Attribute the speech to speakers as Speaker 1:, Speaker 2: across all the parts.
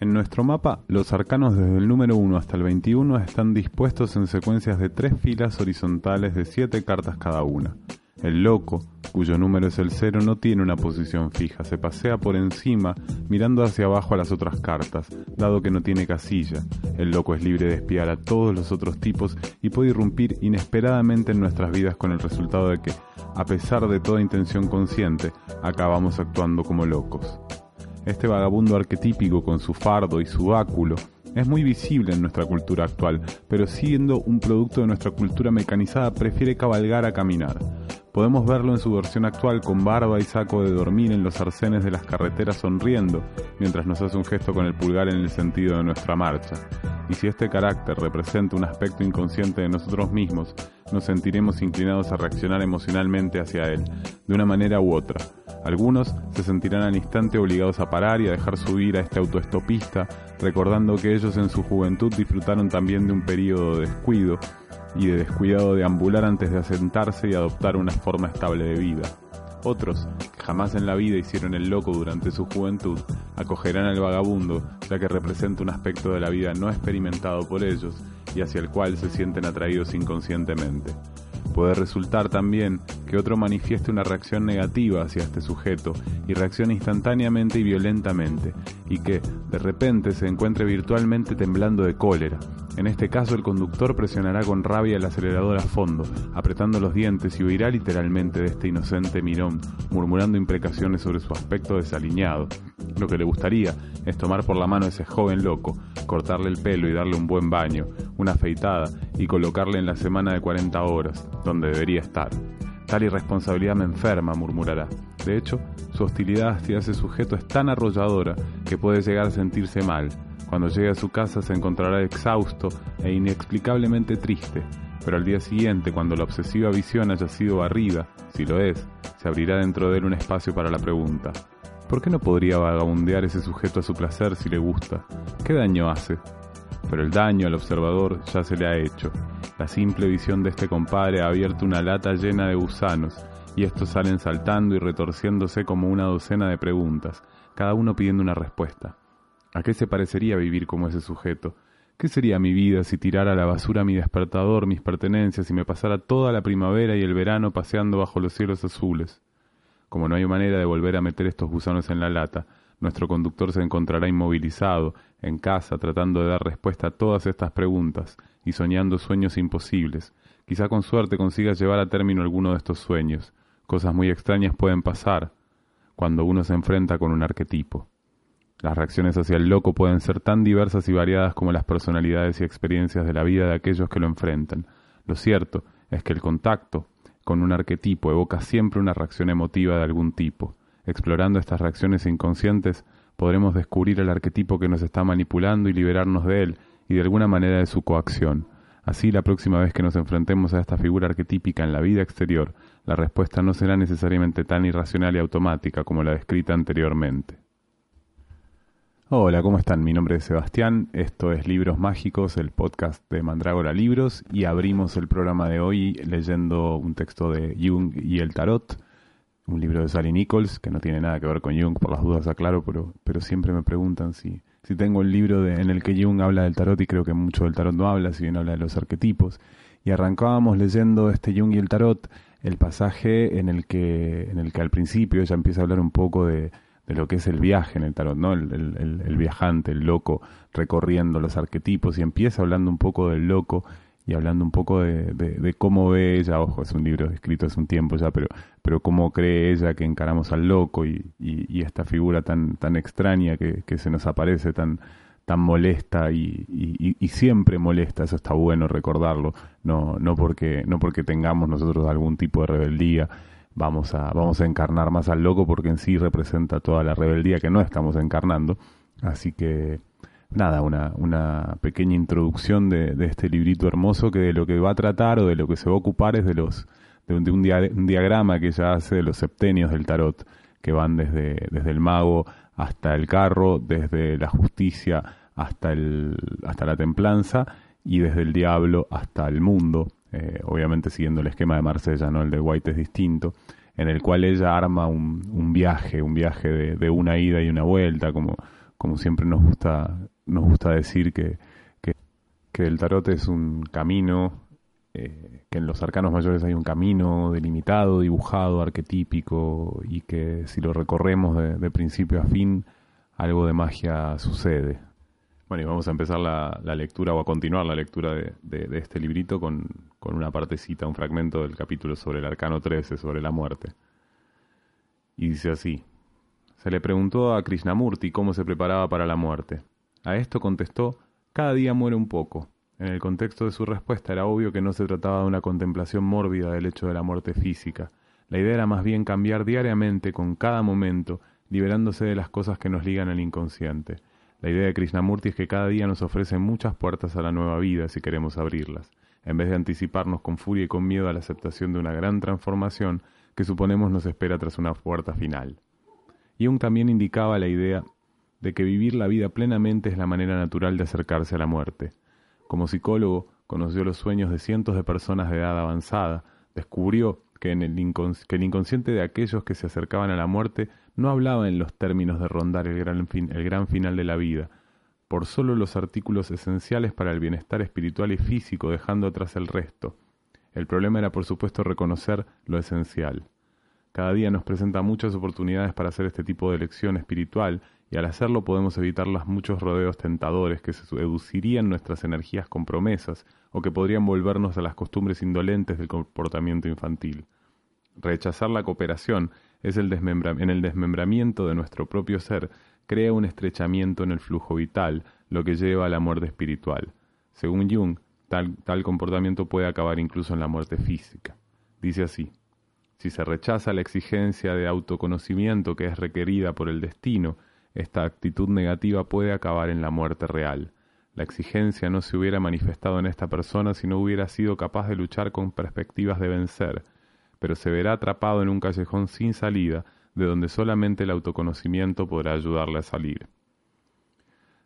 Speaker 1: En nuestro mapa, los arcanos desde el número 1 hasta el 21 están dispuestos en secuencias de tres filas horizontales de 7 cartas cada una. El loco, cuyo número es el 0, no tiene una posición fija, se pasea por encima mirando hacia abajo a las otras cartas, dado que no tiene casilla. El loco es libre de espiar a todos los otros tipos y puede irrumpir inesperadamente en nuestras vidas con el resultado de que, a pesar de toda intención consciente, acabamos actuando como locos. Este vagabundo arquetípico con su fardo y su báculo es muy visible en nuestra cultura actual, pero siendo un producto de nuestra cultura mecanizada prefiere cabalgar a caminar. Podemos verlo en su versión actual con barba y saco de dormir en los arcenes de las carreteras sonriendo, mientras nos hace un gesto con el pulgar en el sentido de nuestra marcha. Y si este carácter representa un aspecto inconsciente de nosotros mismos, nos sentiremos inclinados a reaccionar emocionalmente hacia él, de una manera u otra. Algunos se sentirán al instante obligados a parar y a dejar subir a este autoestopista, recordando que ellos en su juventud disfrutaron también de un periodo de descuido, y de descuidado de ambular antes de asentarse y adoptar una forma estable de vida. Otros, que jamás en la vida hicieron el loco durante su juventud, acogerán al vagabundo, ya que representa un aspecto de la vida no experimentado por ellos y hacia el cual se sienten atraídos inconscientemente. Puede resultar también que otro manifieste una reacción negativa hacia este sujeto y reaccione instantáneamente y violentamente, y que, de repente, se encuentre virtualmente temblando de cólera. En este caso, el conductor presionará con rabia el acelerador a fondo, apretando los dientes y huirá literalmente de este inocente mirón, murmurando imprecaciones sobre su aspecto desaliñado. Lo que le gustaría es tomar por la mano a ese joven loco, cortarle el pelo y darle un buen baño, una afeitada y colocarle en la semana de 40 horas, donde debería estar. Tal irresponsabilidad me enferma, murmurará. De hecho, su hostilidad hacia ese sujeto es tan arrolladora que puede llegar a sentirse mal. Cuando llegue a su casa se encontrará exhausto e inexplicablemente triste, pero al día siguiente, cuando la obsesiva visión haya sido barrida, si lo es, se abrirá dentro de él un espacio para la pregunta. ¿Por qué no podría vagabundear ese sujeto a su placer si le gusta? ¿Qué daño hace? Pero el daño al observador ya se le ha hecho. La simple visión de este compadre ha abierto una lata llena de gusanos, y estos salen saltando y retorciéndose como una docena de preguntas, cada uno pidiendo una respuesta. ¿A qué se parecería vivir como ese sujeto? ¿Qué sería mi vida si tirara a la basura mi despertador, mis pertenencias y me pasara toda la primavera y el verano paseando bajo los cielos azules? Como no hay manera de volver a meter estos gusanos en la lata, nuestro conductor se encontrará inmovilizado, en casa, tratando de dar respuesta a todas estas preguntas y soñando sueños imposibles. Quizá con suerte consiga llevar a término alguno de estos sueños. Cosas muy extrañas pueden pasar cuando uno se enfrenta con un arquetipo. Las reacciones hacia el loco pueden ser tan diversas y variadas como las personalidades y experiencias de la vida de aquellos que lo enfrentan. Lo cierto es que el contacto con un arquetipo evoca siempre una reacción emotiva de algún tipo. Explorando estas reacciones inconscientes, podremos descubrir el arquetipo que nos está manipulando y liberarnos de él y de alguna manera de su coacción. Así, la próxima vez que nos enfrentemos a esta figura arquetípica en la vida exterior, la respuesta no será necesariamente tan irracional y automática como la descrita anteriormente. Hola, ¿cómo están? Mi nombre es Sebastián, esto es Libros Mágicos, el podcast de Mandrágora Libros, y abrimos el programa de hoy leyendo un texto de Jung y el Tarot, un libro de Sally Nichols, que no tiene nada que ver con Jung, por las dudas aclaro, pero, pero siempre me preguntan si, si tengo el libro de, en el que Jung habla del tarot, y creo que mucho del tarot no habla, si bien habla de los arquetipos. Y arrancábamos leyendo este Jung y el tarot, el pasaje en el que, en el que al principio ella empieza a hablar un poco de de lo que es el viaje en el tarot, ¿no? El, el, viajante, el loco, recorriendo los arquetipos y empieza hablando un poco del loco y hablando un poco de, de, cómo ve ella, ojo, es un libro escrito hace un tiempo ya, pero, pero cómo cree ella que encaramos al loco y, y, esta figura tan, tan extraña que, que, se nos aparece, tan, tan molesta y, y, siempre molesta, eso está bueno recordarlo, no, no, porque, no porque tengamos nosotros algún tipo de rebeldía, vamos a, vamos a encarnar más al loco porque en sí representa toda la rebeldía que no estamos encarnando. Así que nada, una, una pequeña introducción de, este librito hermoso que de lo que va a tratar o de lo que se va a ocupar es de los de un, un, diagrama que ella hace de los septenios del tarot, que van desde, desde el mago hasta el carro, desde la justicia hasta, el, hasta la templanza y desde el diablo hasta el mundo, eh, obviamente siguiendo el esquema de Marsella, ¿no? el de White es distinto, en el cual ella arma un, un viaje, un viaje de, una ida y una vuelta, como, como siempre nos gusta nos gusta decir que, que, el tarot es un camino, eh, que en los arcanos mayores hay un camino delimitado, dibujado, arquetípico, y que si lo recorremos de, principio a fin, algo de magia sucede. Bueno, y vamos a empezar la, lectura o a continuar la lectura de, este librito con, con, una partecita, un fragmento del capítulo sobre el arcano 13, sobre la muerte. Y dice así, se le preguntó a Krishnamurti cómo se preparaba para la muerte. A esto contestó, cada día muere un poco. En el contexto de su respuesta era obvio que no se trataba de una contemplación mórbida del hecho de la muerte física. La idea era más bien cambiar diariamente, con cada momento, liberándose de las cosas que nos ligan al inconsciente. La idea de Krishnamurti es que cada día nos ofrece muchas puertas a la nueva vida si queremos abrirlas, en vez de anticiparnos con furia y con miedo a la aceptación de una gran transformación que suponemos nos espera tras una puerta final. Jung también indicaba la idea de que vivir la vida plenamente es la manera natural de acercarse a la muerte. Como psicólogo, conoció los sueños de cientos de personas de edad avanzada, descubrió que, en el, el inconsciente de aquellos que se acercaban a la muerte no hablaba en los términos de rondar el gran, el gran final de la vida, por solo los artículos esenciales para el bienestar espiritual y físico, dejando atrás el resto. El problema era, por supuesto, reconocer lo esencial. Cada día nos presenta muchas oportunidades para hacer este tipo de elección espiritual y al hacerlo podemos evitar los muchos rodeos tentadores que seducirían nuestras energías con promesas o que podrían volvernos a las costumbres indolentes del comportamiento infantil. Rechazar la cooperación es el en el desmembramiento de nuestro propio ser crea un estrechamiento en el flujo vital, lo que lleva a la muerte espiritual. Según Jung, tal, tal comportamiento puede acabar incluso en la muerte física. Dice así, si se rechaza la exigencia de autoconocimiento que es requerida por el destino, esta actitud negativa puede acabar en la muerte real. La exigencia no se hubiera manifestado en esta persona si no hubiera sido capaz de luchar con perspectivas de vencer, pero se verá atrapado en un callejón sin salida, de donde solamente el autoconocimiento podrá ayudarle a salir.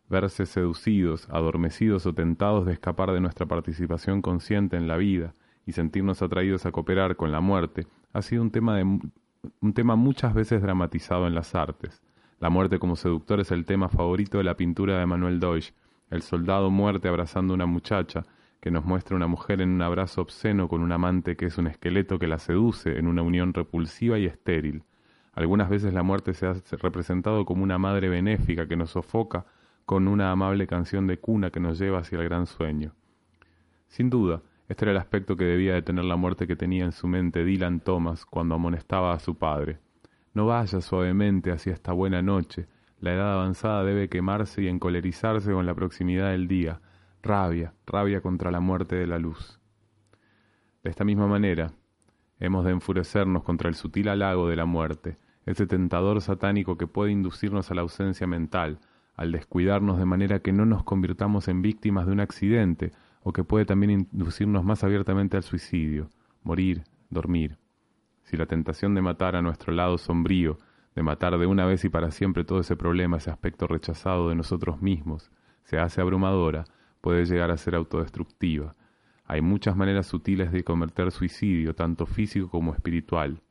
Speaker 1: Verse seducidos, adormecidos o tentados de escapar de nuestra participación consciente en la vida y sentirnos atraídos a cooperar con la muerte ha sido un tema, un tema muchas veces dramatizado en las artes. La muerte como seductor es el tema favorito de la pintura de Manuel Deutsch, el soldado muerte abrazando a una muchacha, que nos muestra una mujer en un abrazo obsceno con un amante que es un esqueleto que la seduce en una unión repulsiva y estéril. Algunas veces la muerte se ha representado como una madre benéfica que nos sofoca con una amable canción de cuna que nos lleva hacia el gran sueño. Sin duda, este era el aspecto que debía de tener la muerte que tenía en su mente Dylan Thomas cuando amonestaba a su padre. No vaya suavemente hacia esta buena noche. La edad avanzada debe quemarse y encolerizarse con la proximidad del día. Rabia, rabia contra la muerte de la luz. De esta misma manera, hemos de enfurecernos contra el sutil halago de la muerte, ese tentador satánico que puede inducirnos a la ausencia mental, al descuidarnos de manera que no nos convirtamos en víctimas de un accidente, o que puede también inducirnos más abiertamente al suicidio, morir, dormir. Si la tentación de matar a nuestro lado sombrío, de matar de una vez y para siempre todo ese problema, ese aspecto rechazado de nosotros mismos, se hace abrumadora, puede llegar a ser autodestructiva. Hay muchas maneras sutiles de cometer suicidio, tanto físico como espiritual.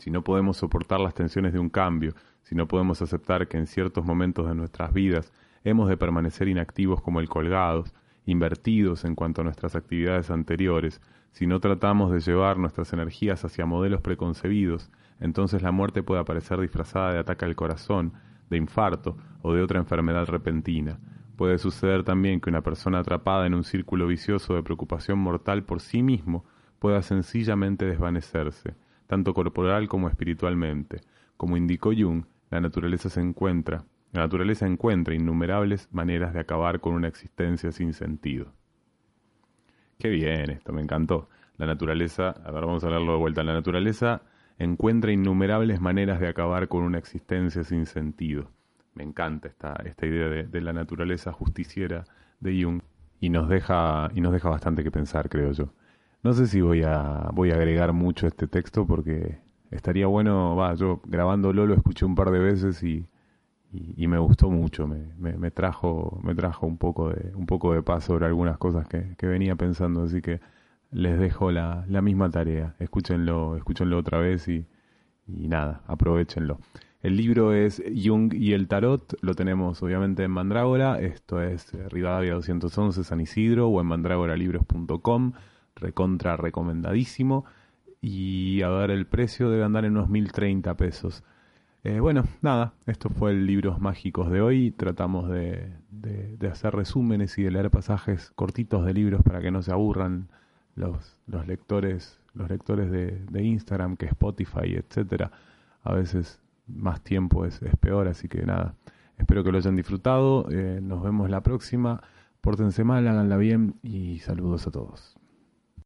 Speaker 1: Si no podemos soportar las tensiones de un cambio, si no podemos aceptar que en ciertos momentos de nuestras vidas hemos de permanecer inactivos como el colgados, invertidos en cuanto a nuestras actividades anteriores, si no tratamos de llevar nuestras energías hacia modelos preconcebidos, entonces la muerte puede aparecer disfrazada de ataque al corazón, de infarto o de otra enfermedad repentina. Puede suceder también que una persona atrapada en un círculo vicioso de preocupación mortal por sí mismo pueda sencillamente desvanecerse, tanto corporal como espiritualmente. Como indicó Jung, la naturaleza se encuentra, la naturaleza encuentra innumerables maneras de acabar con una existencia sin sentido. Qué bien esto, me encantó. La naturaleza, a ver, vamos a hablarlo de vuelta. La naturaleza encuentra innumerables maneras de acabar con una existencia sin sentido. Me encanta esta, esta idea de, la naturaleza justiciera de Jung y nos deja y nos deja bastante que pensar, creo yo. No sé si voy a voy a agregar mucho este texto porque estaría bueno, va, yo grabándolo lo escuché un par de veces y, y, me gustó mucho, me, me, trajo me trajo un poco de un poco de paz sobre algunas cosas que, que venía pensando, así que les dejo la, la misma tarea, escúchenlo, escúchenlo otra vez y, y nada, aprovechenlo. El libro es Jung y el Tarot, lo tenemos obviamente en Mandrágora, esto es eh, Rivadavia 211 San Isidro o en mandrágoralibros.com, recontra recomendadísimo y a ver el precio debe andar en unos 1030 pesos. Eh, bueno, nada, esto fue el Libros Mágicos de hoy, tratamos de, hacer resúmenes y de leer pasajes cortitos de libros para que no se aburran los, los lectores, los lectores de, de Instagram, que Spotify, etcétera. A veces más tiempo es, es peor, así que nada, espero que lo hayan disfrutado, eh, nos vemos la próxima, pórtense mal, háganla bien y saludos a todos.